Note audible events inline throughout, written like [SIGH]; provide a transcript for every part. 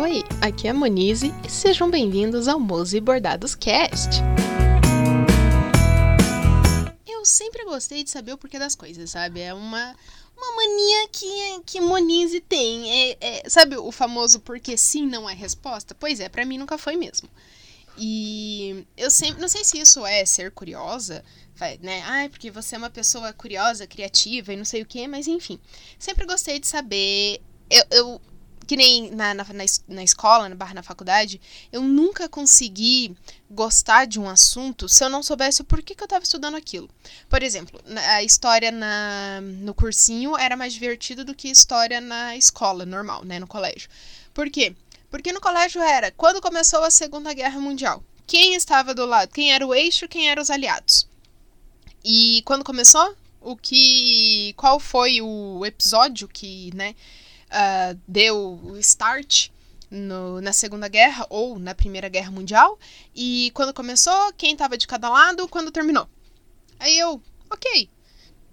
Oi, aqui é a Monize e sejam bem-vindos ao Mose Bordados Cast. Eu sempre gostei de saber o porquê das coisas, sabe? É uma, uma mania que, que Monize tem. É, é, sabe o famoso porque sim não é resposta? Pois é, para mim nunca foi mesmo. E eu sempre, não sei se isso é ser curiosa, né? Ai, porque você é uma pessoa curiosa, criativa e não sei o que, mas enfim. Sempre gostei de saber. Eu, eu que nem na, na, na escola, na barra na faculdade, eu nunca consegui gostar de um assunto se eu não soubesse o porquê que eu estava estudando aquilo. Por exemplo, a história na, no cursinho era mais divertido do que história na escola normal, né, no colégio. Por quê? Porque no colégio era quando começou a Segunda Guerra Mundial. Quem estava do lado? Quem era o eixo? Quem eram os aliados? E quando começou? O que. Qual foi o episódio que, né? Uh, deu o start no, na Segunda Guerra ou na Primeira Guerra Mundial. E quando começou, quem estava de cada lado, quando terminou. Aí eu, ok,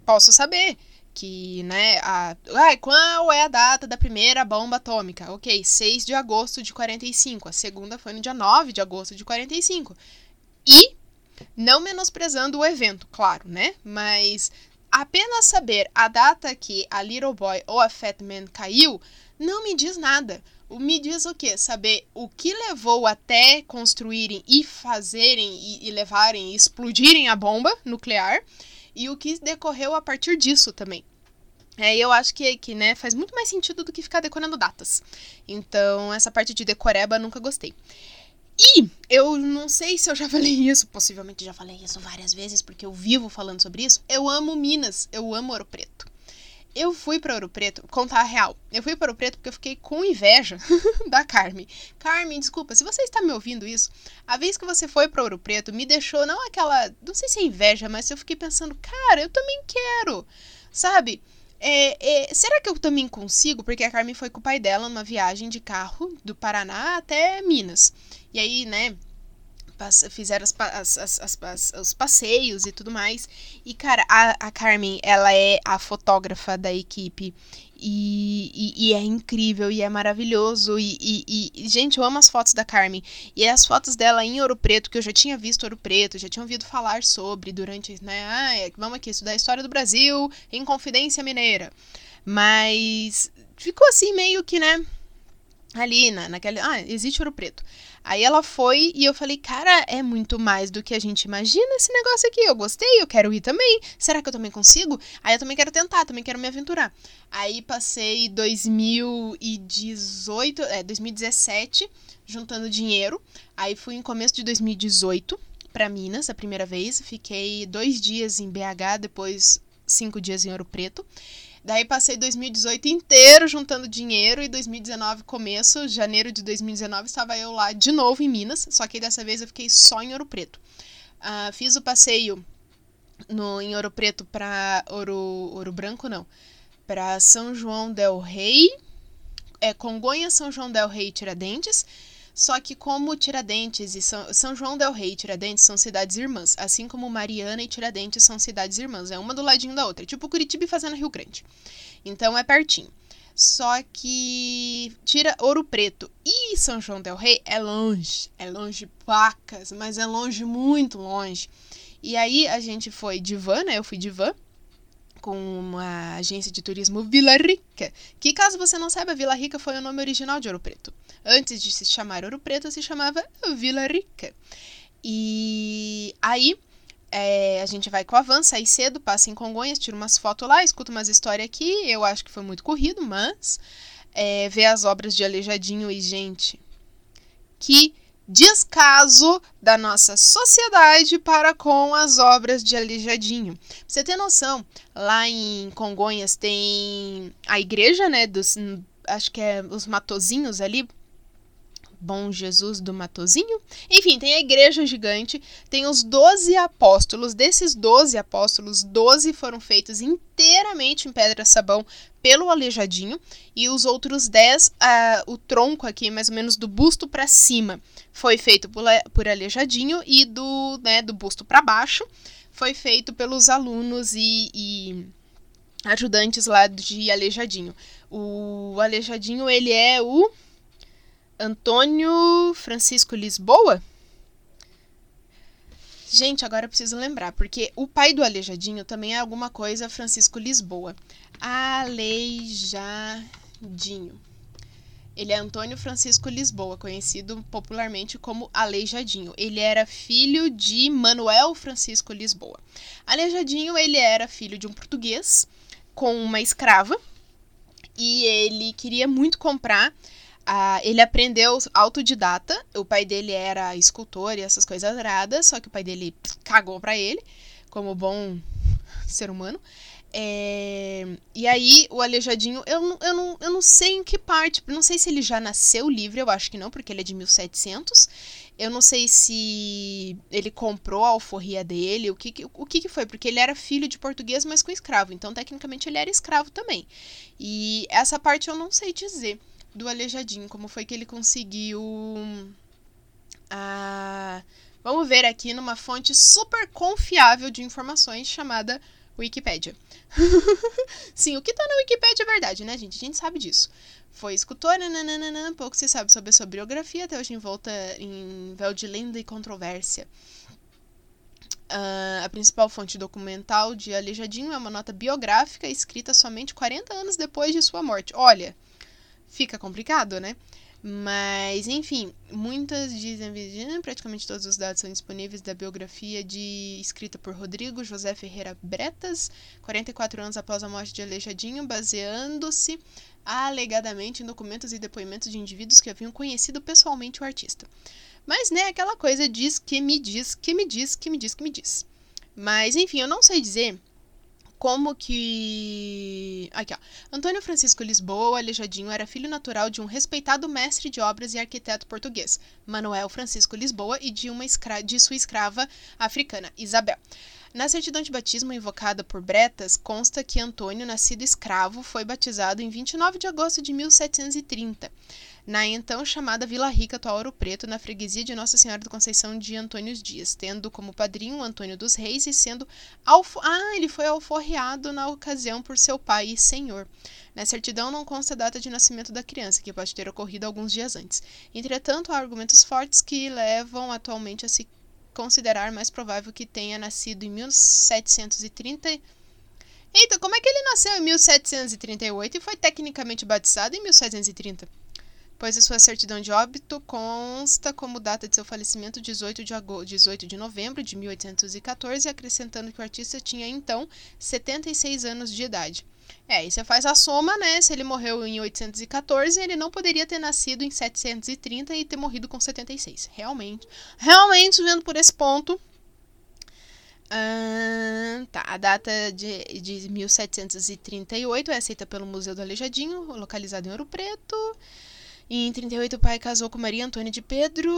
posso saber que, né, a, qual é a data da primeira bomba atômica? Ok, 6 de agosto de 45. A segunda foi no dia 9 de agosto de 45. E, não menosprezando o evento, claro, né? Mas Apenas saber a data que a Little Boy ou a Fat Man caiu não me diz nada. Me diz o quê? Saber o que levou até construírem e fazerem e, e levarem e explodirem a bomba nuclear e o que decorreu a partir disso também. É, eu acho que, que né, faz muito mais sentido do que ficar decorando datas. Então, essa parte de decoreba nunca gostei. E eu não sei se eu já [LAUGHS] falei isso, possivelmente já falei isso várias vezes, porque eu vivo falando sobre isso. Eu amo Minas, eu amo Ouro Preto. Eu fui para Ouro Preto, contar a real. Eu fui para Ouro Preto porque eu fiquei com inveja [LAUGHS] da Carmen. Carmen, desculpa, se você está me ouvindo isso, a vez que você foi para Ouro Preto me deixou não aquela, não sei se é inveja, mas eu fiquei pensando, cara, eu também quero. Sabe? É, é, será que eu também consigo? Porque a Carmen foi com o pai dela numa viagem de carro do Paraná até Minas. E aí, né, fizeram as, as, as, os passeios e tudo mais. E, cara, a, a Carmen, ela é a fotógrafa da equipe. E, e, e é incrível e é maravilhoso. E, e, gente, eu amo as fotos da Carmen. E as fotos dela em Ouro Preto, que eu já tinha visto Ouro Preto, já tinha ouvido falar sobre durante, né? Ah, vamos aqui estudar a história do Brasil em Confidência Mineira. Mas ficou assim meio que, né? Ali, na, naquela. Ah, existe Ouro Preto. Aí ela foi e eu falei, cara, é muito mais do que a gente imagina esse negócio aqui. Eu gostei, eu quero ir também. Será que eu também consigo? Aí eu também quero tentar, também quero me aventurar. Aí passei 2018, é, 2017 juntando dinheiro. Aí fui em começo de 2018 para Minas a primeira vez. Fiquei dois dias em BH, depois cinco dias em Ouro Preto. Daí passei 2018 inteiro juntando dinheiro e 2019 começo, janeiro de 2019 estava eu lá de novo em Minas, só que dessa vez eu fiquei só em Ouro Preto. Uh, fiz o passeio no, em Ouro Preto para Ouro, Ouro Branco, não, para São João del Rei, é, Congonha, São João del Rei Tiradentes. Só que como Tiradentes e São, São João del Rei e Tiradentes são cidades irmãs, assim como Mariana e Tiradentes são cidades irmãs, é uma do ladinho da outra, tipo Curitiba e Fazenda Rio Grande. Então é pertinho. Só que tira Ouro Preto e São João del Rei é longe, é longe pacas, mas é longe muito longe. E aí a gente foi de van, né? Eu fui de van com a agência de turismo Vila Rica, que caso você não saiba, Vila Rica foi o nome original de Ouro Preto. Antes de se chamar Ouro Preto, se chamava Vila Rica. E aí é, a gente vai com a van, sai cedo, passa em Congonhas, tira umas fotos lá, escuta umas histórias aqui. Eu acho que foi muito corrido, mas é, ver as obras de Aleijadinho e, gente, que descaso da nossa sociedade para com as obras de Aleijadinho. Pra você ter noção, lá em Congonhas tem a igreja, né, dos acho que é os matozinhos ali, Bom Jesus do Matozinho. Enfim, tem a igreja gigante, tem os 12 apóstolos. Desses 12 apóstolos, 12 foram feitos inteiramente em pedra-sabão pelo Aleijadinho e os outros 10, uh, o tronco aqui, mais ou menos do busto para cima, foi feito por, por Aleijadinho e do, né, do busto para baixo foi feito pelos alunos e, e ajudantes lá de Aleijadinho. O Aleijadinho, ele é o Antônio Francisco Lisboa? Gente, agora eu preciso lembrar, porque o pai do Aleijadinho também é alguma coisa Francisco Lisboa. Aleijadinho. Ele é Antônio Francisco Lisboa, conhecido popularmente como Aleijadinho. Ele era filho de Manuel Francisco Lisboa. Aleijadinho, ele era filho de um português com uma escrava e ele queria muito comprar ah, ele aprendeu autodidata. O pai dele era escultor e essas coisas raras, só que o pai dele cagou pra ele, como bom ser humano. É... E aí, o Aleijadinho, eu, eu, não, eu não sei em que parte, não sei se ele já nasceu livre, eu acho que não, porque ele é de 1700. Eu não sei se ele comprou a alforria dele, o que, o que, que foi, porque ele era filho de português, mas com escravo, então tecnicamente ele era escravo também. E essa parte eu não sei dizer do Aleijadinho, como foi que ele conseguiu. Ah, vamos ver aqui numa fonte super confiável de informações chamada Wikipedia. [LAUGHS] Sim, o que tá na Wikipedia é verdade, né, gente? A gente sabe disso. Foi escultora, nananana, pouco se sabe sobre sua biografia, até hoje envolta em véu de lenda e controvérsia. Uh, a principal fonte documental de Aleijadinho é uma nota biográfica escrita somente 40 anos depois de sua morte. Olha, fica complicado, né? Mas, enfim, muitas dizem praticamente todos os dados são disponíveis da biografia de escrita por Rodrigo José Ferreira Bretas, 44 anos após a morte de Aleijadinho, baseando-se alegadamente em documentos e depoimentos de indivíduos que haviam conhecido pessoalmente o artista. Mas, né, aquela coisa diz que me diz, que me diz, que me diz, que me diz. Mas, enfim, eu não sei dizer como que. Aqui, ó. Antônio Francisco Lisboa Aleijadinho era filho natural de um respeitado mestre de obras e arquiteto português, Manuel Francisco Lisboa, e de, uma escra... de sua escrava africana, Isabel. Na certidão de batismo invocada por Bretas, consta que Antônio, nascido escravo, foi batizado em 29 de agosto de 1730 na então chamada Vila Rica, atual Ouro Preto, na freguesia de Nossa Senhora da Conceição de Antônio Dias, tendo como padrinho Antônio dos Reis e sendo alfo... ah, ele foi alforreado na ocasião por seu pai e senhor. Na certidão não consta a data de nascimento da criança, que pode ter ocorrido alguns dias antes. Entretanto, há argumentos fortes que levam atualmente a se considerar mais provável que tenha nascido em 1730 Eita, como é que ele nasceu em 1738 e foi tecnicamente batizado em 1730? Pois a sua certidão de óbito consta como data de seu falecimento 18 de, 18 de novembro de 1814, acrescentando que o artista tinha então 76 anos de idade. É, e você faz a soma, né? Se ele morreu em 814, ele não poderia ter nascido em 730 e ter morrido com 76. Realmente. Realmente, vendo por esse ponto. tá, a data de, de 1738 é aceita pelo Museu do Aleijadinho, localizado em Ouro Preto. E em 38, o pai casou com Maria Antônia de Pedro,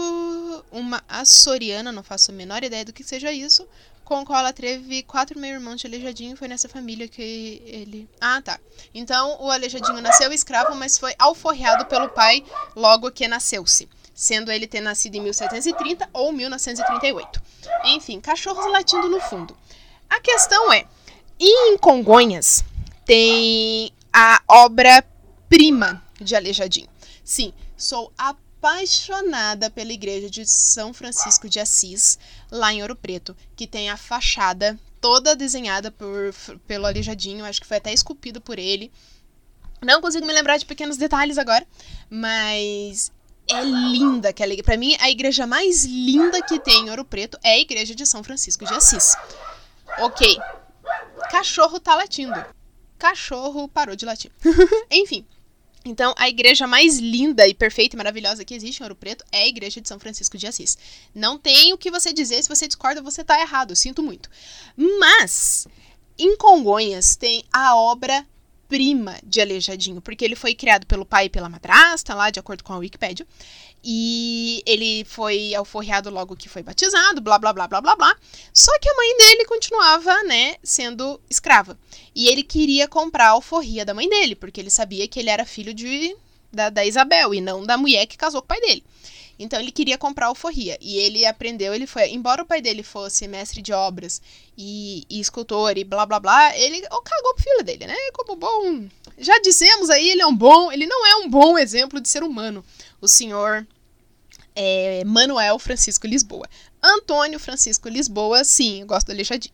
uma açoriana, não faço a menor ideia do que seja isso, com a qual ela teve quatro meio-irmãos de Aleijadinho. Foi nessa família que ele. Ah, tá. Então, o Aleijadinho nasceu escravo, mas foi alforreado pelo pai logo que nasceu-se, sendo ele ter nascido em 1730 ou 1938. Enfim, cachorros latindo no fundo. A questão é: em Congonhas tem a obra-prima de Aleijadinho. Sim, sou apaixonada pela igreja de São Francisco de Assis, lá em Ouro Preto, que tem a fachada toda desenhada por, pelo Aleijadinho, acho que foi até esculpido por ele. Não consigo me lembrar de pequenos detalhes agora, mas é linda aquela igreja. Para mim, a igreja mais linda que tem em Ouro Preto é a igreja de São Francisco de Assis. Ok. Cachorro tá latindo. Cachorro parou de latir. [LAUGHS] Enfim. Então, a igreja mais linda e perfeita e maravilhosa que existe em Ouro Preto é a igreja de São Francisco de Assis. Não tem o que você dizer, se você discorda, você está errado, sinto muito. Mas, em Congonhas tem a obra prima de Aleijadinho, porque ele foi criado pelo pai e pela madrasta, lá de acordo com a Wikipédia. E ele foi alforreado logo que foi batizado, blá blá blá blá blá blá. Só que a mãe dele continuava, né, sendo escrava. E ele queria comprar a alforria da mãe dele, porque ele sabia que ele era filho de, da, da Isabel e não da mulher que casou com o pai dele. Então ele queria comprar alforria. E ele aprendeu, ele foi. Embora o pai dele fosse mestre de obras e, e escultor e blá blá blá, ele oh, cagou pro filho dele, né? Como bom já dissemos aí, ele é um bom, ele não é um bom exemplo de ser humano. O senhor é, Manuel Francisco Lisboa. Antônio Francisco Lisboa, sim, eu gosto do Aleijadinho.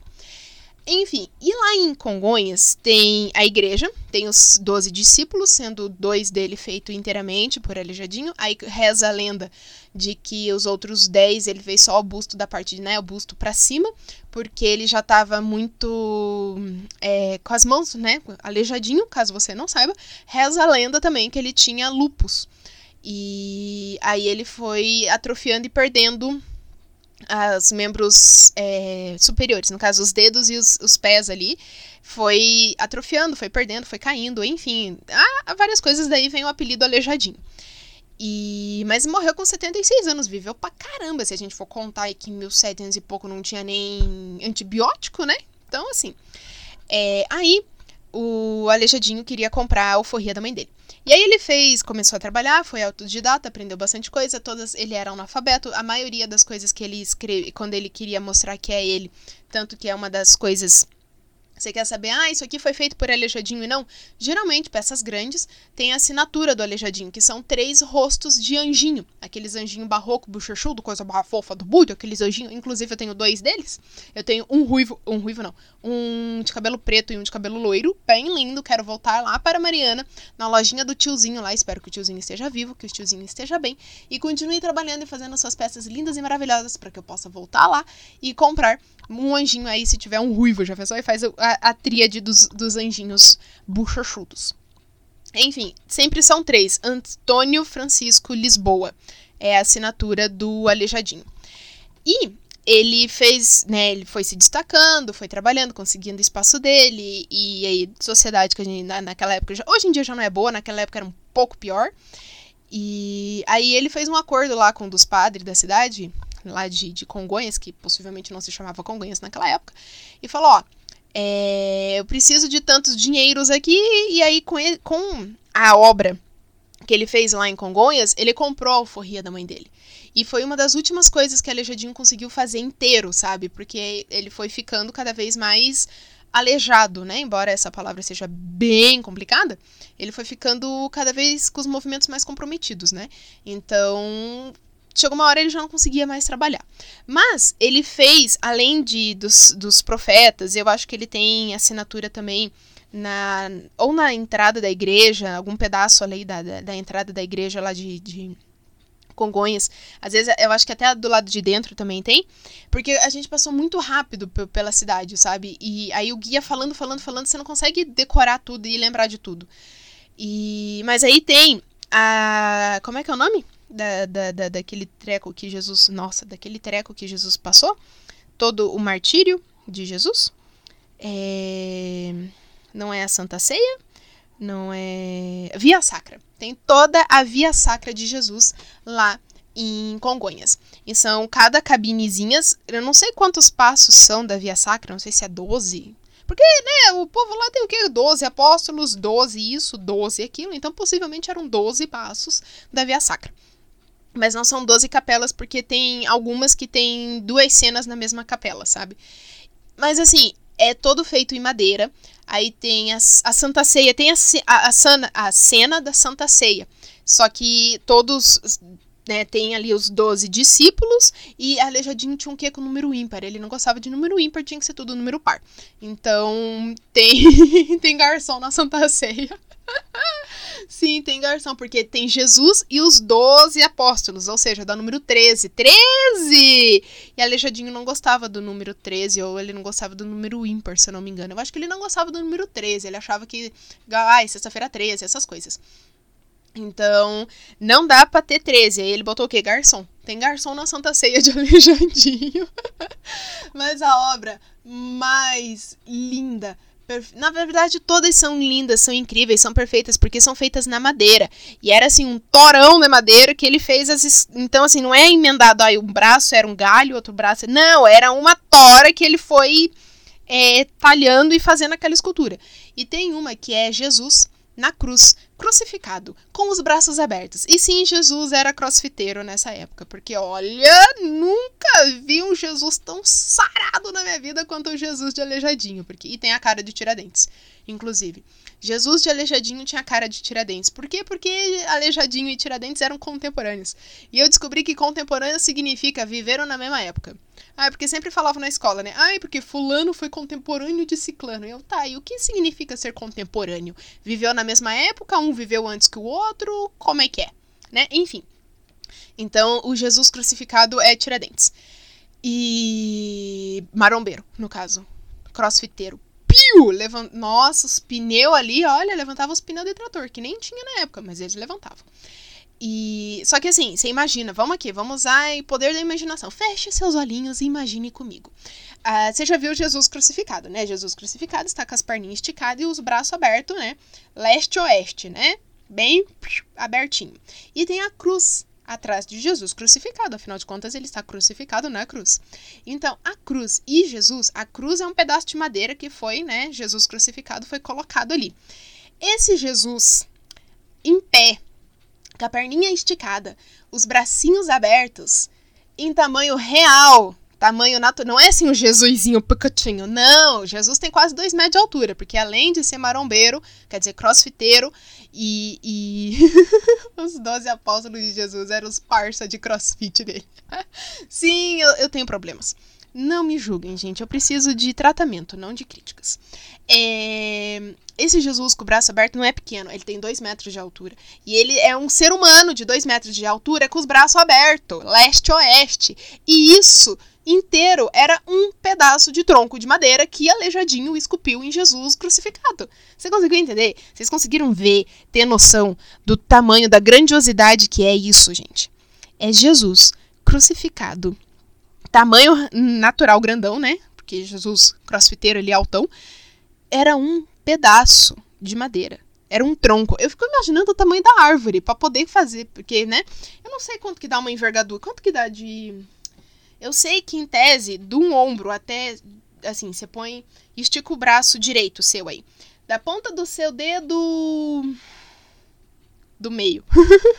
Enfim, e lá em Congonhas tem a igreja, tem os 12 discípulos, sendo dois dele feito inteiramente por Aleijadinho. Aí reza a lenda de que os outros 10 ele fez só o busto da parte, né, o busto para cima, porque ele já estava muito é, com as mãos, né, aleijadinho, caso você não saiba. Reza a lenda também que ele tinha lupus. E aí ele foi atrofiando e perdendo os membros é, superiores, no caso, os dedos e os, os, pés ali, foi atrofiando, foi perdendo, foi caindo, enfim, há várias coisas, daí vem o apelido Aleijadinho. E, mas morreu com 76 anos, viveu pra caramba, se a gente for contar aí que em 1700 e pouco não tinha nem antibiótico, né? Então, assim, é, aí o Aleijadinho queria comprar a alforria da mãe dele. E aí ele fez, começou a trabalhar, foi autodidata, aprendeu bastante coisa, todas ele era analfabeto, a maioria das coisas que ele escreve, quando ele queria mostrar que é ele, tanto que é uma das coisas você quer saber, ah, isso aqui foi feito por Aleijadinho e não? Geralmente, peças grandes têm a assinatura do Aleijadinho, que são três rostos de anjinho. Aqueles anjinho barroco, bochechudo, coisa barra fofa do Buda, aqueles anjinhos. Inclusive, eu tenho dois deles. Eu tenho um ruivo, um ruivo não, um de cabelo preto e um de cabelo loiro, bem lindo. Quero voltar lá para Mariana, na lojinha do tiozinho lá. Espero que o tiozinho esteja vivo, que o tiozinho esteja bem. E continue trabalhando e fazendo suas peças lindas e maravilhosas para que eu possa voltar lá e comprar um anjinho aí, se tiver um ruivo, já pensou? E faz a, a tríade dos, dos anjinhos buchachudos. Enfim, sempre são três. Antônio Francisco Lisboa é a assinatura do Aleijadinho. E ele fez, né, ele foi se destacando, foi trabalhando, conseguindo espaço dele, e aí, sociedade que a gente, na, naquela época, já, hoje em dia já não é boa, naquela época era um pouco pior. E aí ele fez um acordo lá com um dos padres da cidade, lá de, de Congonhas, que possivelmente não se chamava Congonhas naquela época, e falou: Ó, é, eu preciso de tantos dinheiros aqui, e aí com, ele, com a obra que ele fez lá em Congonhas, ele comprou a alforria da mãe dele. E foi uma das últimas coisas que Aleijadinho conseguiu fazer inteiro, sabe? Porque ele foi ficando cada vez mais aleijado, né? Embora essa palavra seja bem complicada, ele foi ficando cada vez com os movimentos mais comprometidos, né? Então, chegou uma hora ele já não conseguia mais trabalhar. Mas ele fez, além de dos, dos profetas, eu acho que ele tem assinatura também na ou na entrada da igreja, algum pedaço ali da, da, da entrada da igreja lá de, de Congonhas. Às vezes eu acho que até do lado de dentro também tem, porque a gente passou muito rápido pela cidade, sabe? E aí o guia falando, falando, falando, você não consegue decorar tudo e lembrar de tudo. E mas aí tem a como é que é o nome? Da, da, da, daquele treco que Jesus. Nossa, daquele treco que Jesus passou. Todo o martírio de Jesus. É, não é a Santa Ceia. Não é. Via Sacra. Tem toda a Via Sacra de Jesus lá em Congonhas. E são cada cabinezinhas. Eu não sei quantos passos são da Via Sacra. Não sei se é 12. Porque, né, o povo lá tem o quê? 12 apóstolos, 12 isso, 12 aquilo. Então, possivelmente eram 12 passos da Via Sacra. Mas não são 12 capelas, porque tem algumas que tem duas cenas na mesma capela, sabe? Mas assim, é todo feito em madeira. Aí tem a, a Santa Ceia, tem a, a, a, cena da Santa Ceia. Só que todos né, tem ali os 12 discípulos e Aleijadinho tinha um quê com número ímpar. Ele não gostava de número ímpar, tinha que ser tudo número par. Então, tem, [LAUGHS] tem garçom na Santa Ceia. [LAUGHS] Sim, tem garçom, porque tem Jesus e os 12 apóstolos, ou seja, dá número 13. 13! E Alejadinho não gostava do número 13, ou ele não gostava do número ímpar, se eu não me engano. Eu acho que ele não gostava do número 13, ele achava que, ai, sexta-feira 13, essas coisas. Então, não dá pra ter 13. Aí ele botou o quê? Garçom. Tem garçom na Santa Ceia de [LAUGHS] Alejandinho. Mas a obra mais linda na verdade, todas são lindas, são incríveis, são perfeitas, porque são feitas na madeira. E era assim, um torão de madeira que ele fez as. Então, assim, não é emendado aí, um braço era um galho, outro braço. Não, era uma tora que ele foi é, talhando e fazendo aquela escultura. E tem uma que é Jesus na cruz, crucificado, com os braços abertos. E sim, Jesus era crossfiteiro nessa época, porque olha, nunca vi um Jesus tão sarado na minha vida quanto o Jesus de Aleijadinho. Porque, e tem a cara de Tiradentes, inclusive. Jesus de Aleijadinho tinha cara de Tiradentes. Por quê? Porque Aleijadinho e Tiradentes eram contemporâneos. E eu descobri que contemporâneo significa viveram na mesma época. Ah, porque sempre falavam na escola, né? Ah, porque fulano foi contemporâneo de ciclano. Eu, tá, e o que significa ser contemporâneo? Viveu na mesma época? Um viveu antes que o outro? Como é que é? Né? Enfim. Então, o Jesus crucificado é Tiradentes. E marombeiro, no caso. Crossfiteiro piu! Levant... Nossa, os pneus ali, olha, levantava os pneus de trator, que nem tinha na época, mas eles levantavam. E só que assim, você imagina, vamos aqui, vamos usar o poder da imaginação. Feche seus olhinhos e imagine comigo. Uh, você já viu Jesus crucificado, né? Jesus crucificado está com as perninhas esticadas e os braços abertos, né? Leste-oeste, né? Bem abertinho. E tem a cruz atrás de Jesus crucificado, afinal de contas ele está crucificado na cruz. Então, a cruz e Jesus, a cruz é um pedaço de madeira que foi, né, Jesus crucificado foi colocado ali. Esse Jesus em pé, com a perninha esticada, os bracinhos abertos, em tamanho real, tamanho natural. Não é assim um Jesusinho pequetinho. Não, Jesus tem quase dois metros de altura, porque além de ser marombeiro, quer dizer, crossfiteiro, e, e... [LAUGHS] os doze apóstolos de Jesus eram os parça de crossfit dele. [LAUGHS] Sim, eu, eu tenho problemas. Não me julguem, gente. Eu preciso de tratamento, não de críticas. É... Esse Jesus com o braço aberto não é pequeno, ele tem dois metros de altura. E ele é um ser humano de dois metros de altura com os braços abertos, leste-oeste. E isso inteiro era um pedaço de tronco de madeira que Aleijadinho esculpiu em Jesus crucificado. Você conseguiu entender? Vocês conseguiram ver, ter noção do tamanho, da grandiosidade que é isso, gente? É Jesus crucificado. Tamanho natural grandão, né? Porque Jesus, crossfiteiro ali altão, era um pedaço de madeira. Era um tronco. Eu fico imaginando o tamanho da árvore para poder fazer, porque, né? Eu não sei quanto que dá uma envergadura. Quanto que dá de eu sei que em tese, de um ombro até. Assim, você põe. Estica o braço direito seu aí. Da ponta do seu dedo. Do meio.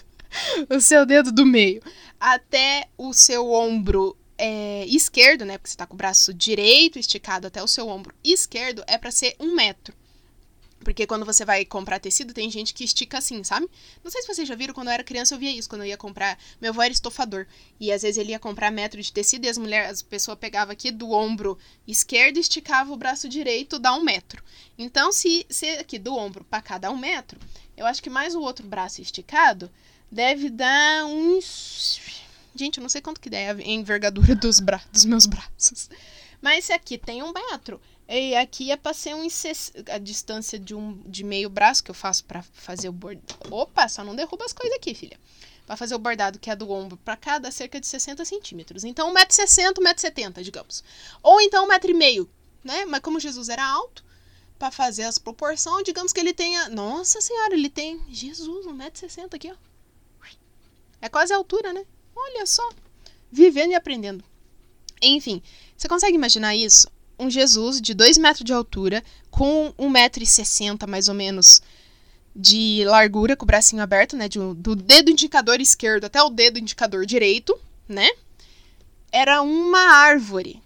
[LAUGHS] o seu dedo do meio. Até o seu ombro é, esquerdo, né? Porque você tá com o braço direito esticado até o seu ombro esquerdo, é para ser um metro. Porque quando você vai comprar tecido, tem gente que estica assim, sabe? Não sei se vocês já viram, quando eu era criança eu via isso. Quando eu ia comprar. Meu avô era estofador. E às vezes ele ia comprar metro de tecido e as mulheres, a pessoa pegava aqui do ombro esquerdo, esticava o braço direito, dá um metro. Então, se, se aqui do ombro para cá dá um metro, eu acho que mais o outro braço esticado deve dar uns. Gente, eu não sei quanto que é a envergadura dos, bra... dos meus braços. Mas se aqui tem um metro, e aqui é para ser um a distância de um de meio braço que eu faço para fazer o bordado. Opa, só não derruba as coisas aqui, filha. Para fazer o bordado, que é do ombro para cá, dá cerca de 60 centímetros. Então, 1,60m, 1,70m, digamos. Ou então 1,5m, né? Mas como Jesus era alto, para fazer as proporções, digamos que ele tenha. Nossa Senhora, ele tem. Jesus, 1,60m aqui, ó. É quase a altura, né? Olha só. Vivendo e aprendendo. Enfim, você consegue imaginar isso? Um Jesus de 2 metros de altura, com 1,60m mais ou menos de largura, com o bracinho aberto, né? De, do dedo indicador esquerdo até o dedo indicador direito, né? Era uma árvore.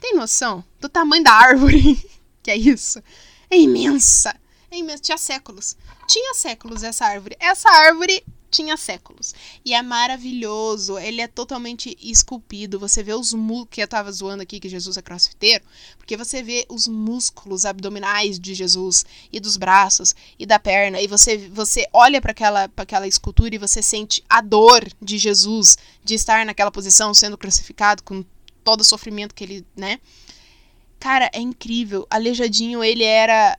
Tem noção do tamanho da árvore? [LAUGHS] que é isso? É imensa. É imensa. Tinha séculos. Tinha séculos essa árvore. Essa árvore tinha séculos. E é maravilhoso, ele é totalmente esculpido. Você vê os músculos, que eu tava zoando aqui que Jesus é crossfiteiro, porque você vê os músculos abdominais de Jesus e dos braços e da perna, e você você olha para aquela para aquela escultura e você sente a dor de Jesus de estar naquela posição sendo crucificado com todo o sofrimento que ele, né? Cara, é incrível. Aleijadinho, ele era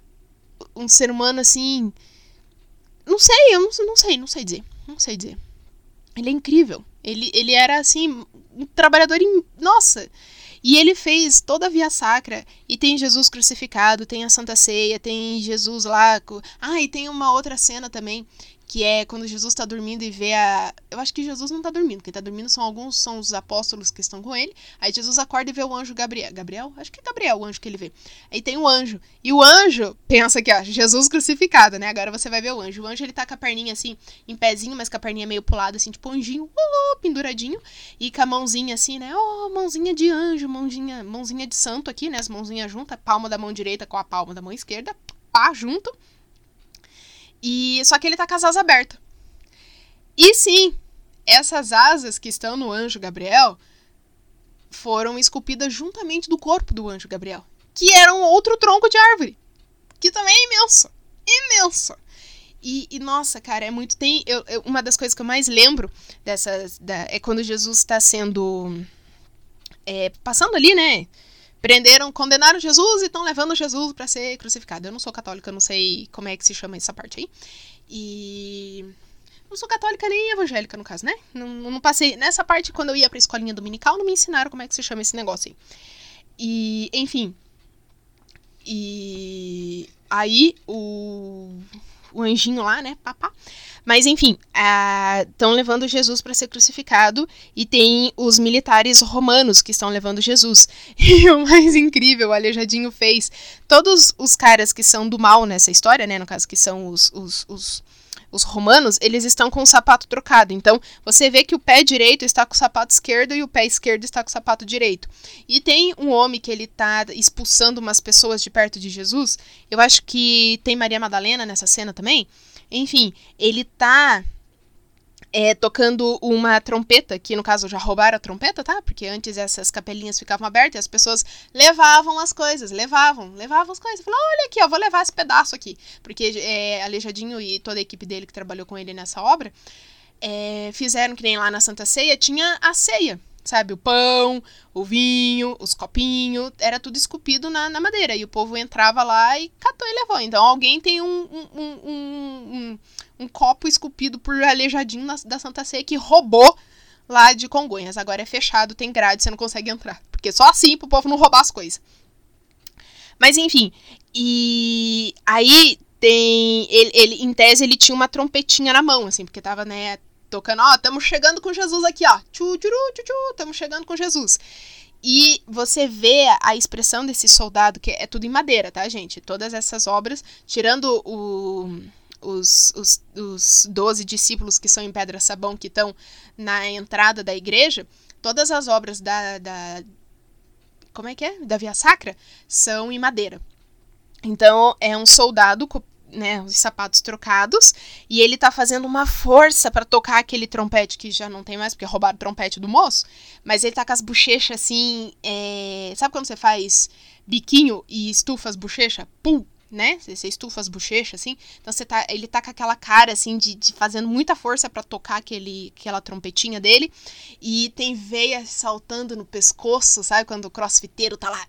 um ser humano assim, não sei, eu não sei, não sei dizer. Não sei dizer. Ele é incrível. Ele, ele era, assim, um trabalhador. Nossa! E ele fez toda a via sacra. E tem Jesus crucificado, tem a Santa Ceia, tem Jesus lá. Ah, e tem uma outra cena também. Que é quando Jesus está dormindo e vê a. Eu acho que Jesus não está dormindo, quem está dormindo são alguns, são os apóstolos que estão com ele. Aí Jesus acorda e vê o anjo Gabriel. Gabriel? Acho que é Gabriel o anjo que ele vê. Aí tem o anjo. E o anjo pensa que, ó, Jesus crucificado, né? Agora você vai ver o anjo. O anjo ele tá com a perninha assim, em pezinho, mas com a perninha meio pulada, assim, tipo anjinho, uh, penduradinho. E com a mãozinha assim, né? Oh, mãozinha de anjo, mãozinha, mãozinha de santo aqui, né? As mãozinhas juntas, palma da mão direita com a palma da mão esquerda, pá, junto. E só que ele tá com as asas abertas. E sim, essas asas que estão no anjo Gabriel foram esculpidas juntamente do corpo do anjo Gabriel, que era um outro tronco de árvore, que também é imenso, imenso. E, e nossa, cara, é muito. Tem eu, eu, uma das coisas que eu mais lembro dessas da, é quando Jesus está sendo é, passando ali, né? Prenderam, condenaram Jesus e estão levando Jesus para ser crucificado. Eu não sou católica, não sei como é que se chama essa parte aí. E não sou católica nem evangélica, no caso, né? Não, não passei. Nessa parte, quando eu ia pra escolinha dominical, não me ensinaram como é que se chama esse negócio aí. E, enfim. E aí o, o anjinho lá, né? Papá. Mas enfim, estão levando Jesus para ser crucificado e tem os militares romanos que estão levando Jesus. [LAUGHS] E o mais incrível, o Aleijadinho fez. Todos os caras que são do mal nessa história, né? No caso, que são os, os, os os romanos, eles estão com o sapato trocado. Então, você vê que o pé direito está com o sapato esquerdo e o pé esquerdo está com o sapato direito. E tem um homem que ele está expulsando umas pessoas de perto de Jesus. Eu acho que tem Maria Madalena nessa cena também. Enfim, ele tá é, tocando uma trompeta, que no caso já roubaram a trompeta, tá? Porque antes essas capelinhas ficavam abertas e as pessoas levavam as coisas, levavam, levavam as coisas. Falou, olha aqui, ó, vou levar esse pedaço aqui. Porque é, Aleijadinho e toda a equipe dele que trabalhou com ele nessa obra é, fizeram que nem lá na Santa Ceia, tinha a ceia sabe? O pão, o vinho, os copinhos, era tudo esculpido na, na madeira. E o povo entrava lá e catou e levou. Então alguém tem um, um, um, um, um copo esculpido por aleijadinho da Santa Ceia que roubou lá de Congonhas. Agora é fechado, tem grade, você não consegue entrar. Porque só assim pro povo não roubar as coisas. Mas enfim, e aí tem. Ele, ele, em tese, ele tinha uma trompetinha na mão, assim, porque tava, né, tocando, ó, estamos chegando com Jesus aqui, ó. Tchu, tchu, tchu, tchu, estamos chegando com Jesus. E você vê a expressão desse soldado, que é tudo em madeira, tá, gente? Todas essas obras, tirando o, os, os, os 12 discípulos que são em pedra-sabão, que estão na entrada da igreja, todas as obras da, da. Como é que é? Da Via Sacra são em madeira. Então, é um soldado né, os sapatos trocados, e ele tá fazendo uma força para tocar aquele trompete que já não tem mais, porque roubaram o trompete do moço, mas ele tá com as bochechas assim, é... sabe quando você faz biquinho e estufa as bochechas? Pum! Né? Você estufa as bochechas, assim. Então você tá, ele tá com aquela cara, assim, de, de fazendo muita força para tocar aquele, aquela trompetinha dele. E tem veia saltando no pescoço, sabe? Quando o crossfiteiro tá lá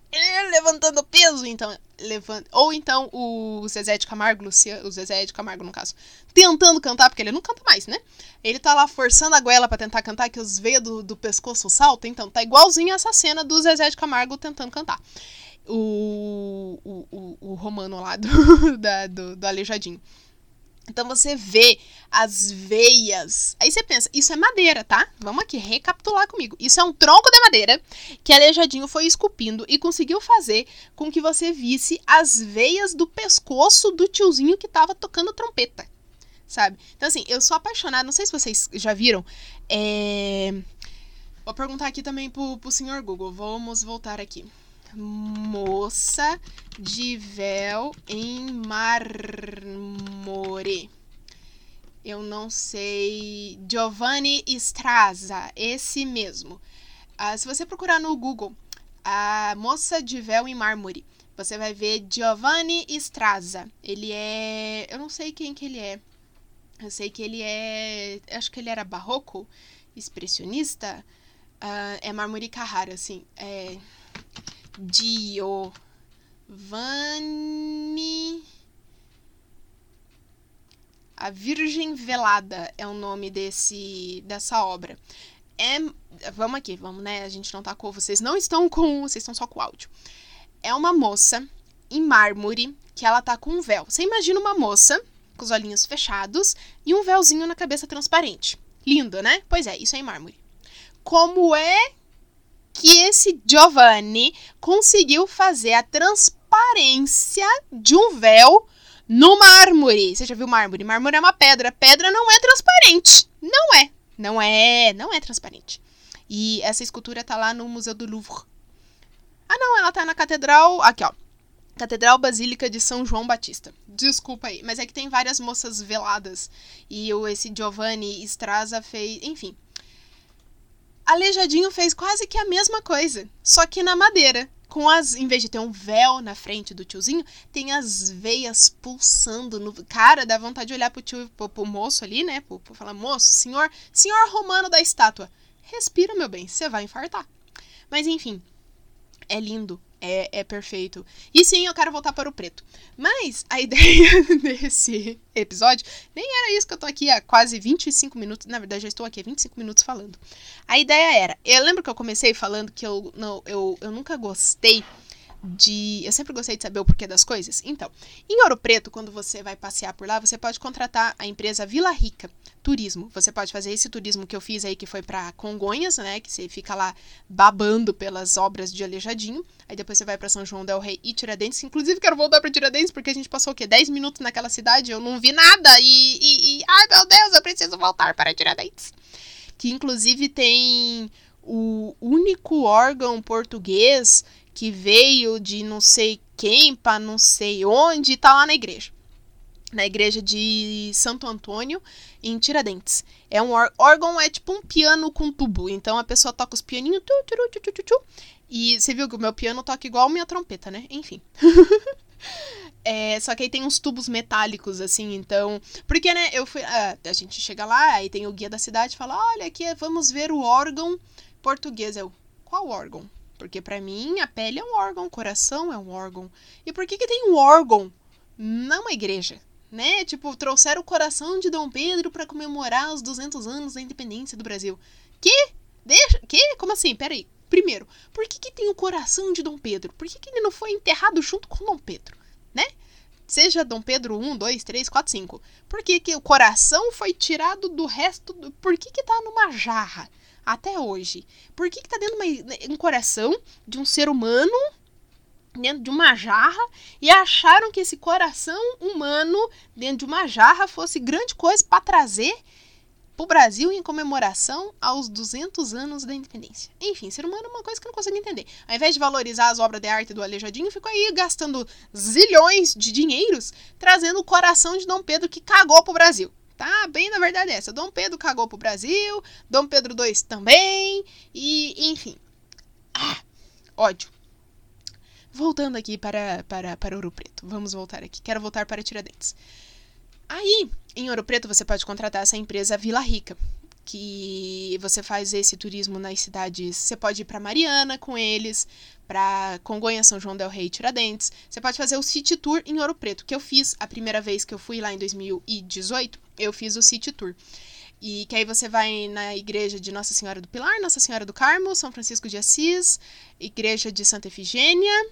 levantando peso. Então, levanta. Ou então o Zezé de Camargo, Lucia, o Zezé de Camargo, no caso, tentando cantar, porque ele não canta mais, né? Ele tá lá forçando a goela para tentar cantar, que os veias do, do pescoço saltam. Então, tá igualzinho essa cena do Zezé de Camargo tentando cantar o, o, o, romano lá do, [LAUGHS] da, do, do Aleijadinho. Então você vê as veias. Aí você pensa, isso é madeira, tá? Vamos aqui recapitular comigo. Isso é um tronco de madeira que Aleijadinho foi esculpindo e conseguiu fazer com que você visse as veias do pescoço do tiozinho que tava tocando trompeta. Sabe? Então, assim, eu sou apaixonada. Não sei se vocês já viram. É... Vou perguntar aqui também pro, pro senhor Google. Vamos voltar aqui moça de véu em mármore. Eu não sei. Giovanni Straza, esse mesmo. Ah, se você procurar no Google a moça de véu em mármore, você vai ver Giovanni Straza. Ele é. Eu não sei quem que ele é. Eu sei que ele é. Acho que ele era barroco, expressionista. Uh, é mármore Carrara, assim. É. Giovanni. A Virgem Velada é o nome desse dessa obra. É, vamos aqui, vamos, né? A gente não tá com vocês não estão com, vocês estão só com o áudio. É uma moça em mármore que ela tá com um véu. Você imagina uma moça com os olhinhos fechados e um véuzinho na cabeça transparente. Lindo, né? Pois é, isso é em mármore. Como é que esse Giovanni conseguiu fazer a transparência de um véu no mármore? Você já viu mármore? Mármore é uma pedra. Pedra não é transparente. Não é. Não é. Não é transparente. E essa escultura tá lá no Museu do Louvre. Ah, não, ela tá na Catedral. Aqui, ó. Catedral Basílica de São João Batista. Desculpa aí, mas é que tem várias moças veladas. E esse Giovanni Straza fez. Enfim. Aleijadinho fez quase que a mesma coisa, só que na madeira. Com as. Em vez de ter um véu na frente do tiozinho, tem as veias pulsando no. Cara, dá vontade de olhar pro tio, pro, pro moço ali, né? Pro, pro falar, moço, senhor, senhor romano da estátua. Respira, meu bem, você vai infartar. Mas enfim, é lindo é, é perfeito. E sim, eu quero voltar para o preto. Mas a [LAUGHS] ideia desse episódio nem era isso que eu tô aqui há quase 25 minutos. Na verdade, já estou aqui há 25 minutos falando. A ideia era. Eu lembro que eu comecei falando que eu, não, eu, eu nunca gostei de. Eu sempre gostei de saber o porquê das coisas. Então, em Ouro Preto, quando você vai passear por lá, você pode contratar a empresa Vila Rica Turismo. Você pode fazer esse turismo que eu fiz aí, que foi para Congonhas, né? Que você fica lá babando pelas obras de Aleijadinho. Aí depois você vai para São João del Rei e Tiradentes. Inclusive, quero voltar para Tiradentes, porque a gente passou o quê? 10 minutos naquela cidade, eu não vi nada. E, e, e. Ai, meu Deus, eu preciso voltar para Tiradentes. Que inclusive tem o único órgão português que veio de não sei quem para não sei onde e tá lá na igreja. Na igreja de Santo Antônio, em Tiradentes. É um órgão, é tipo um piano com tubo. Então a pessoa toca os pianinhos. Tu, tu, tu, e você viu que o meu piano toca igual minha trompeta, né? Enfim. [LAUGHS] É, só que aí tem uns tubos metálicos, assim, então. Porque, né, eu fui. Ah, a gente chega lá, aí tem o guia da cidade fala: olha, aqui vamos ver o órgão português. Eu, qual órgão? Porque para mim a pele é um órgão, o coração é um órgão. E por que que tem um órgão numa igreja? Né? Tipo, trouxeram o coração de Dom Pedro para comemorar os 200 anos da independência do Brasil. Que? Deixa, que? Como assim? Peraí. Primeiro, por que que tem o coração de Dom Pedro? Por que que ele não foi enterrado junto com Dom Pedro? Né? Seja Dom Pedro 1, 2, 3, 4, 5. Por que, que o coração foi tirado do resto? Do... Por que, que tá numa jarra? Até hoje. Por que, que tá dentro de um coração de um ser humano, dentro de uma jarra, e acharam que esse coração humano dentro de uma jarra fosse grande coisa para trazer para o Brasil em comemoração aos 200 anos da independência. Enfim, ser humano é uma coisa que eu não consigo entender. Ao invés de valorizar as obras de arte do Aleijadinho, ficou aí gastando zilhões de dinheiros trazendo o coração de Dom Pedro que cagou pro Brasil. Tá bem na verdade é essa. Dom Pedro cagou pro Brasil, Dom Pedro II também, e enfim. Ah, ódio. Voltando aqui para, para, para Ouro Preto. Vamos voltar aqui. Quero voltar para Tiradentes. Aí, em Ouro Preto, você pode contratar essa empresa Vila Rica, que você faz esse turismo nas cidades. Você pode ir para Mariana com eles, para Congonha, São João del Rei Tiradentes. Você pode fazer o City Tour em Ouro Preto, que eu fiz a primeira vez que eu fui lá em 2018 eu fiz o City Tour. E que aí você vai na igreja de Nossa Senhora do Pilar, Nossa Senhora do Carmo, São Francisco de Assis, igreja de Santa Efigênia.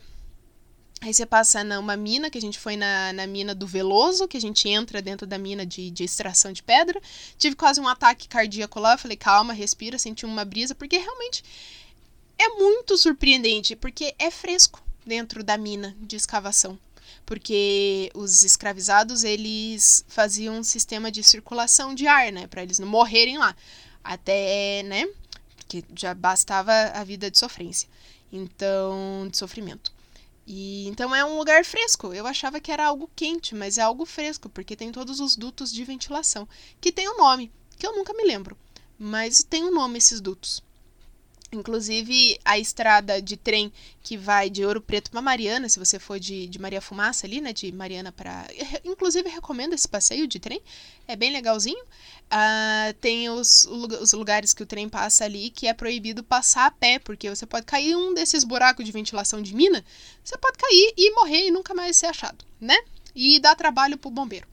Aí você passa numa mina, que a gente foi na, na mina do Veloso, que a gente entra dentro da mina de, de extração de pedra. Tive quase um ataque cardíaco lá, falei, calma, respira, senti uma brisa, porque realmente é muito surpreendente, porque é fresco dentro da mina de escavação porque os escravizados eles faziam um sistema de circulação de ar, né, para eles não morrerem lá, até, né, porque já bastava a vida de sofrência, então de sofrimento. E então é um lugar fresco. Eu achava que era algo quente, mas é algo fresco porque tem todos os dutos de ventilação que tem um nome que eu nunca me lembro, mas tem um nome esses dutos. Inclusive, a estrada de trem que vai de Ouro Preto para Mariana, se você for de, de Maria Fumaça ali, né? De Mariana para. Inclusive, recomendo esse passeio de trem, é bem legalzinho. Uh, tem os, os lugares que o trem passa ali que é proibido passar a pé, porque você pode cair em um desses buracos de ventilação de mina, você pode cair e morrer e nunca mais ser achado, né? E dá trabalho pro bombeiro.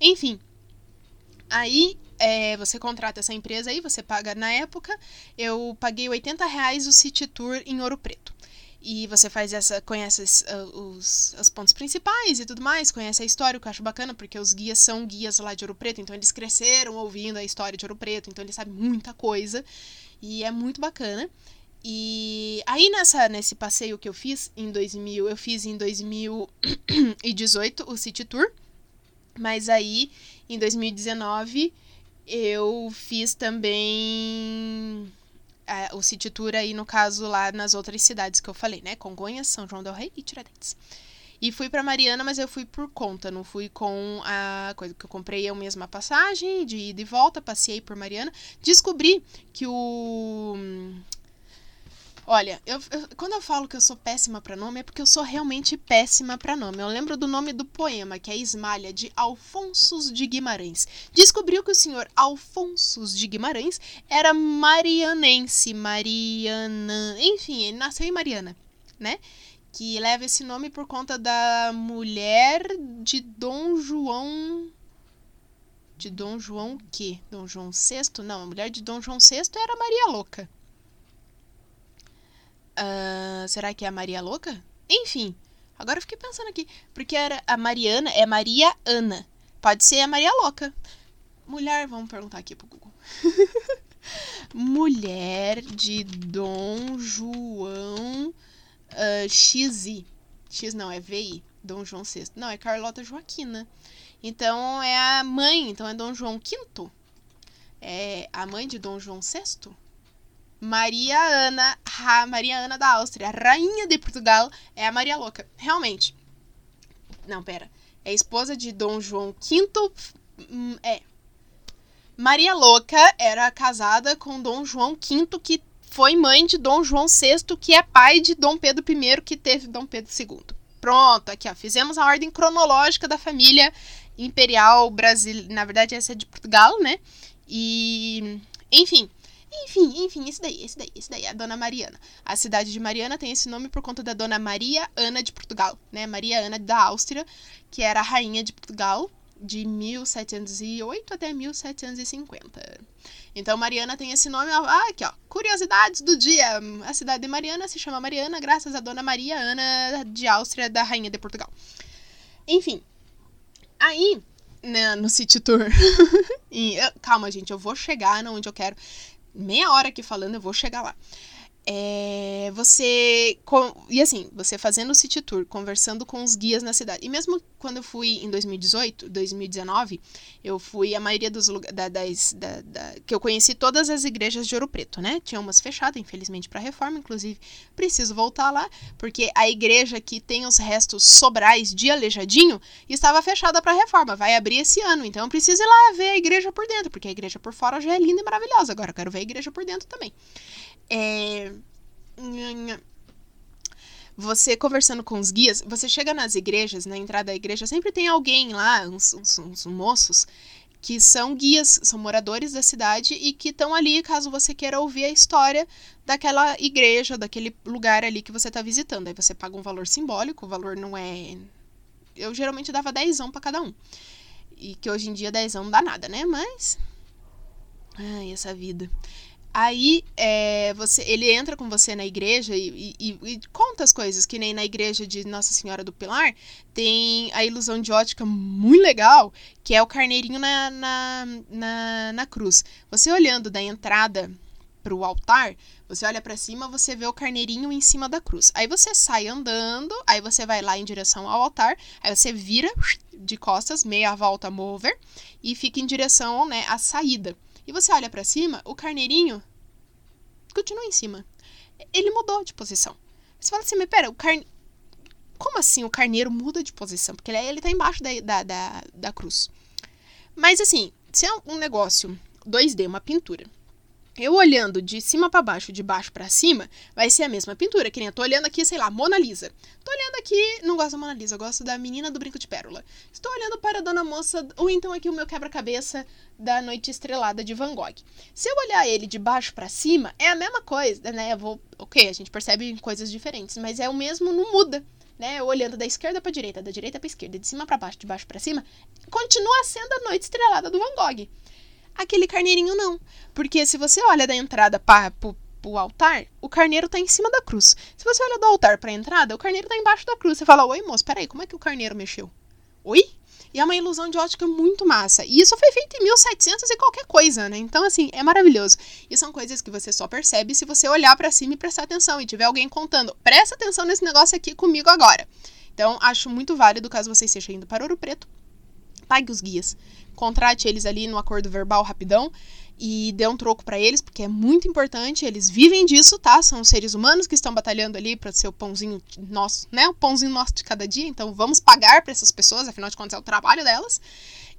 Enfim, aí é, você contrata essa empresa aí, você paga na época, eu paguei 80 reais o City Tour em Ouro Preto. E você faz essa, conhece os, os, os, pontos principais e tudo mais, conhece a história, o que eu acho bacana, porque os guias são guias lá de Ouro Preto, então eles cresceram ouvindo a história de Ouro Preto, então eles sabem muita coisa. E é muito bacana. E aí nessa nesse passeio que eu fiz em 2000, eu fiz em 2018 [COUGHS] o City Tour. Mas aí em 2019 eu fiz também é, o City Tour aí, no caso, lá nas outras cidades que eu falei, né? Congonhas, São João del Rei e Tiradentes. E fui para Mariana, mas eu fui por conta, não fui com a coisa que eu comprei eu mesma passagem de ida e volta, passei por Mariana. Descobri que o Olha, eu, eu, quando eu falo que eu sou péssima para nome, é porque eu sou realmente péssima para nome. Eu lembro do nome do poema, que é Esmalha, de Alfonsos de Guimarães. Descobriu que o senhor Alfonsos de Guimarães era marianense, Mariana. Enfim, ele nasceu em Mariana, né? Que leva esse nome por conta da mulher de Dom João. De Dom João que? Dom João VI? Não, a mulher de Dom João VI era Maria Louca. Uh, será que é a Maria Louca? Enfim, agora eu fiquei pensando aqui. Porque era a Mariana é Maria Ana. Pode ser a Maria Louca. Mulher, vamos perguntar aqui pro Google. [LAUGHS] Mulher de Dom João uh, XI. X não, é VI. Dom João VI. Não, é Carlota Joaquina. Então é a mãe, então é Dom João V. É a mãe de Dom João VI? Maria Ana, a Maria Ana da Áustria, rainha de Portugal, é a Maria Louca. Realmente. Não, pera. É esposa de Dom João V. Hum, é. Maria Louca era casada com Dom João V, que foi mãe de Dom João VI, que é pai de Dom Pedro I, que teve Dom Pedro II. Pronto, aqui ó, fizemos a ordem cronológica da família imperial brasileira. Na verdade, essa é de Portugal, né? E, enfim, enfim, enfim, esse daí, esse daí, esse daí, a Dona Mariana. A cidade de Mariana tem esse nome por conta da Dona Maria Ana de Portugal, né? Maria Ana da Áustria, que era a rainha de Portugal de 1708 até 1750. Então, Mariana tem esse nome. Ah, aqui, ó. Curiosidades do dia. A cidade de Mariana se chama Mariana graças a Dona Maria Ana de Áustria, da Rainha de Portugal. Enfim. Aí, né, no City Tour. [LAUGHS] e, calma, gente, eu vou chegar onde eu quero meia hora aqui falando, eu vou chegar lá. É, você. Com, e assim, você fazendo o city tour, conversando com os guias na cidade. E mesmo quando eu fui em 2018, 2019, eu fui a maioria dos lugares. Da, das, da, da, que eu conheci todas as igrejas de Ouro Preto, né? Tinha umas fechadas, infelizmente, para reforma. Inclusive, preciso voltar lá, porque a igreja que tem os restos sobrais de Aleijadinho estava fechada para reforma. Vai abrir esse ano. Então, eu preciso ir lá ver a igreja por dentro, porque a igreja por fora já é linda e maravilhosa. Agora, eu quero ver a igreja por dentro também. É... Você conversando com os guias, você chega nas igrejas, na entrada da igreja, sempre tem alguém lá, uns, uns, uns moços, que são guias, são moradores da cidade e que estão ali caso você queira ouvir a história daquela igreja, daquele lugar ali que você está visitando. Aí você paga um valor simbólico, o valor não é. Eu geralmente dava dezão para cada um. E que hoje em dia dezão não dá nada, né? Mas. Ai, essa vida. Aí é, você, ele entra com você na igreja e, e, e, conta as coisas, que nem na igreja de Nossa Senhora do Pilar tem a ilusão de ótica muito legal, que é o carneirinho na, na, na, na cruz. Você olhando da entrada para o altar, você olha para cima, você vê o carneirinho em cima da cruz. Aí você sai andando, aí você vai lá em direção ao altar, aí você vira de costas, meia volta mover, e fica em direção né, à saída e você olha para cima, o carneirinho continua em cima. Ele mudou de posição. Você fala assim, mas pera, o carne... Como assim o carneiro muda de posição? Porque ele, ele tá embaixo da, da, da, da cruz. Mas assim, se é um negócio 2D, uma pintura, eu olhando de cima para baixo, de baixo para cima, vai ser a mesma pintura. Que nem eu tô olhando aqui, sei lá, Mona Lisa. Tô olhando aqui, não gosto da Mona Lisa, gosto da menina do brinco de pérola. Estou olhando para a Dona Moça, ou então aqui o meu quebra-cabeça da Noite Estrelada de Van Gogh. Se eu olhar ele de baixo para cima, é a mesma coisa, né? Eu vou, ok, a gente percebe coisas diferentes, mas é o mesmo, não muda. Né, olhando da esquerda para direita, da direita para esquerda, de cima para baixo, de baixo para cima, continua sendo a noite estrelada do Van Gogh. Aquele carneirinho não. Porque se você olha da entrada para pro altar, o carneiro tá em cima da cruz. Se você olha do altar pra entrada, o carneiro tá embaixo da cruz. Você fala, oi moço, peraí, como é que o carneiro mexeu? Oi? E é uma ilusão de ótica muito massa. E isso foi feito em 1700 e qualquer coisa, né? Então, assim, é maravilhoso. E são coisas que você só percebe se você olhar para cima e prestar atenção. E tiver alguém contando, presta atenção nesse negócio aqui comigo agora. Então, acho muito válido, caso você esteja indo para Ouro Preto, pague os guias. Contrate eles ali no acordo verbal rapidão e dê um troco para eles, porque é muito importante. Eles vivem disso, tá? São seres humanos que estão batalhando ali para ser o pãozinho nosso, né? O pãozinho nosso de cada dia. Então vamos pagar para essas pessoas, afinal de contas é o trabalho delas.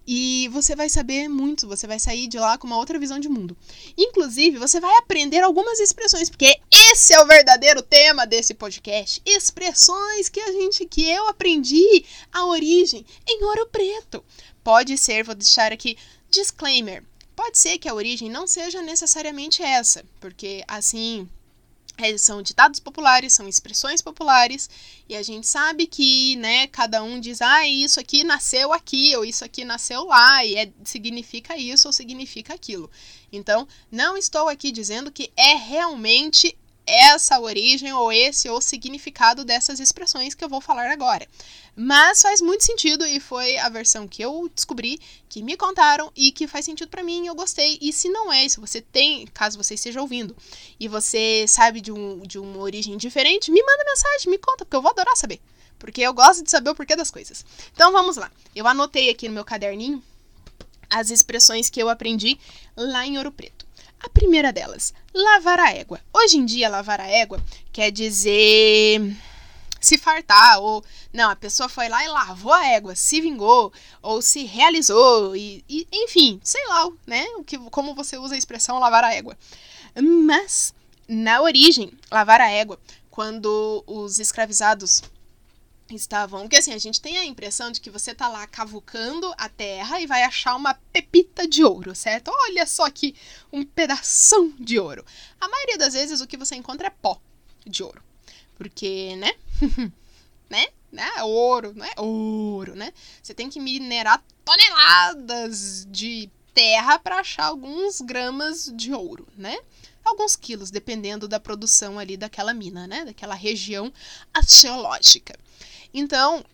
E você vai saber muito, você vai sair de lá com uma outra visão de mundo. Inclusive, você vai aprender algumas expressões, porque esse é o verdadeiro tema desse podcast. Expressões que a gente, que eu aprendi a origem em Ouro Preto. Pode ser, vou deixar aqui disclaimer. Pode ser que a origem não seja necessariamente essa, porque assim é, são ditados populares, são expressões populares, e a gente sabe que, né, cada um diz, ah, isso aqui nasceu aqui, ou isso aqui nasceu lá, e é, significa isso ou significa aquilo. Então, não estou aqui dizendo que é realmente essa origem ou esse o significado dessas expressões que eu vou falar agora. Mas faz muito sentido e foi a versão que eu descobri, que me contaram e que faz sentido para mim, eu gostei. E se não é, se você tem, caso você esteja ouvindo, e você sabe de, um, de uma origem diferente, me manda mensagem, me conta, porque eu vou adorar saber. Porque eu gosto de saber o porquê das coisas. Então vamos lá. Eu anotei aqui no meu caderninho as expressões que eu aprendi lá em Ouro Preto. A primeira delas, lavar a égua. Hoje em dia, lavar a égua quer dizer se fartar, ou não, a pessoa foi lá e lavou a égua, se vingou, ou se realizou, e, e enfim, sei lá, né? O que, como você usa a expressão lavar a égua. Mas, na origem, lavar a égua, quando os escravizados estavam. Porque assim, a gente tem a impressão de que você tá lá cavucando a terra e vai achar uma pepita de ouro, certo? Olha só aqui, um pedação de ouro. A maioria das vezes o que você encontra é pó de ouro. Porque, né? [LAUGHS] né? Né? Ouro, não é ouro, né? Você tem que minerar toneladas de terra para achar alguns gramas de ouro, né? Alguns quilos, dependendo da produção ali daquela mina, né? Daquela região arqueológica. Então,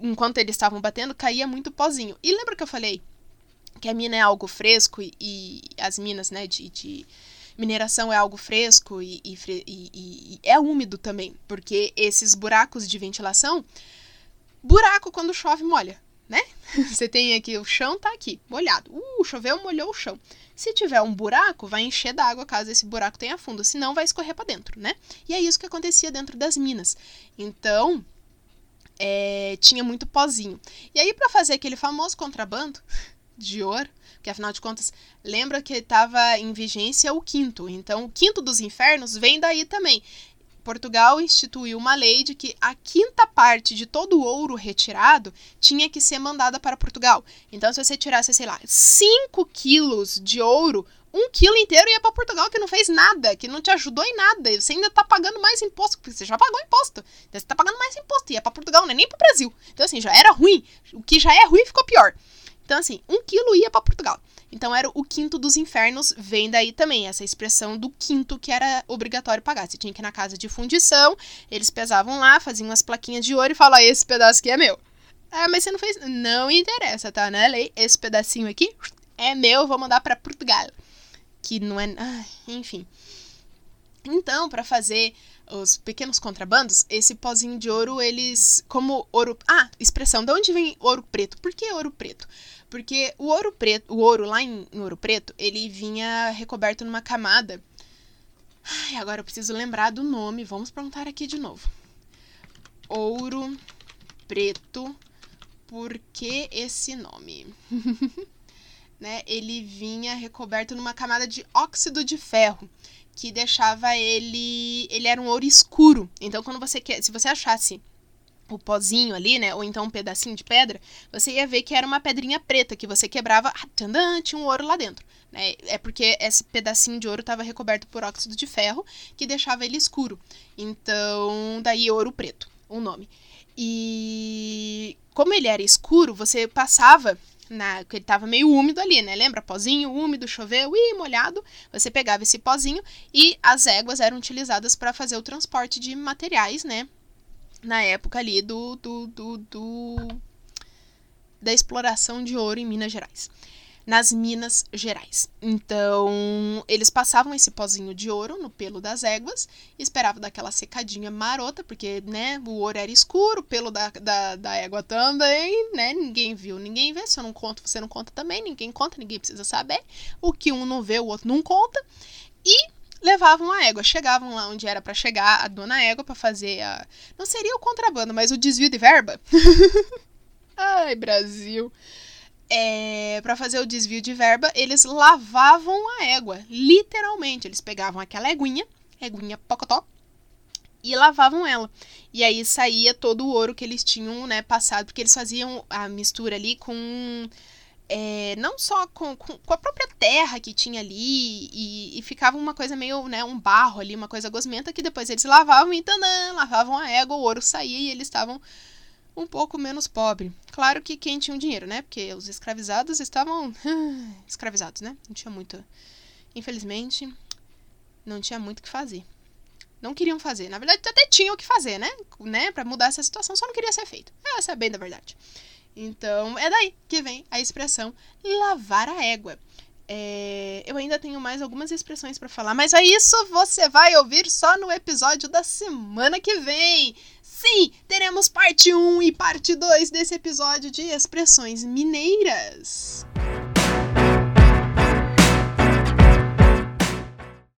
enquanto eles estavam batendo, caía muito pozinho. E lembra que eu falei que a mina é algo fresco e, e as minas, né, de, de mineração é algo fresco e, e, e, é úmido também, porque esses buracos de ventilação, buraco quando chove molha, né? [LAUGHS] Você tem aqui o chão tá aqui, molhado. Uh, choveu, molhou o chão. Se tiver um buraco, vai encher d'água caso esse buraco tenha fundo, senão vai escorrer para dentro, né? E é isso que acontecia dentro das minas. Então, é, tinha muito pozinho. E aí, para fazer aquele famoso contrabando [LAUGHS] de ouro, que afinal de contas, lembra que estava em vigência o quinto. Então, o quinto dos infernos vem daí também. Portugal instituiu uma lei de que a quinta parte de todo o ouro retirado tinha que ser mandada para Portugal. Então, se você tirasse, sei lá, 5 quilos de ouro, um quilo inteiro ia para Portugal, que não fez nada, que não te ajudou em nada. Você ainda está pagando mais imposto, porque você já pagou imposto. Então, você está pagando mais imposto, ia para Portugal, não é nem para o Brasil. Então, assim, já era ruim. O que já é ruim ficou pior. Então, assim, um quilo ia para Portugal. Então, era o quinto dos infernos, vem daí também essa expressão do quinto que era obrigatório pagar. Você tinha que ir na casa de fundição, eles pesavam lá, faziam umas plaquinhas de ouro e falavam: esse pedaço aqui é meu. Ah, mas você não fez. Não interessa, tá? Na lei, esse pedacinho aqui é meu, vou mandar para Portugal. Que não é. Ah, enfim. Então, para fazer os pequenos contrabandos, esse pozinho de ouro, eles. Como ouro. Ah, expressão. De onde vem ouro preto? Por que ouro preto? Porque o ouro preto, o ouro lá em, em Ouro Preto, ele vinha recoberto numa camada. Ai, agora eu preciso lembrar do nome. Vamos perguntar aqui de novo. Ouro preto. Por que esse nome? [LAUGHS] né? Ele vinha recoberto numa camada de óxido de ferro que deixava ele, ele era um ouro escuro. Então quando você quer, se você achasse o pozinho ali, né? Ou então um pedacinho de pedra, você ia ver que era uma pedrinha preta que você quebrava, ah, tinha um ouro lá dentro. Né? É porque esse pedacinho de ouro estava recoberto por óxido de ferro que deixava ele escuro. Então, daí ouro preto, o nome. E como ele era escuro, você passava na, ele tava meio úmido ali, né? Lembra? Pozinho úmido, choveu e molhado. Você pegava esse pozinho e as éguas eram utilizadas para fazer o transporte de materiais, né? Na época ali do, do, do, do da exploração de ouro em Minas Gerais nas Minas Gerais. Então, eles passavam esse pozinho de ouro no pelo das éguas esperavam daquela secadinha marota, porque, né, o ouro era escuro, o pelo da, da, da égua também, né, ninguém viu, ninguém vê, se eu não conto, você não conta também, ninguém conta, ninguém precisa saber. O que um não vê, o outro não conta. E levavam a égua, chegavam lá onde era para chegar a dona égua para fazer a não seria o contrabando, mas o desvio de verba. [LAUGHS] Ai, Brasil é, para fazer o desvio de verba, eles lavavam a égua. Literalmente, eles pegavam aquela eguinha, eguinha pocotó, e lavavam ela. E aí saía todo o ouro que eles tinham, né, passado, porque eles faziam a mistura ali com. É, não só com, com, com, a própria terra que tinha ali, e, e, ficava uma coisa meio, né, um barro ali, uma coisa gosmenta, que depois eles lavavam e tanã, lavavam a égua, o ouro saía e eles estavam um pouco menos pobre. Claro que quem tinha o dinheiro, né? Porque os escravizados estavam [SIGHS] escravizados, né? Não tinha muito. Infelizmente, não tinha muito o que fazer. Não queriam fazer. Na verdade, até tinham o que fazer, né? né? Para mudar essa situação, só não queria ser feito. Essa é bem da verdade. Então, é daí que vem a expressão lavar a égua. É, eu ainda tenho mais algumas expressões para falar, mas é isso você vai ouvir só no episódio da semana que vem. Sim, teremos parte 1 e parte 2 desse episódio de expressões mineiras.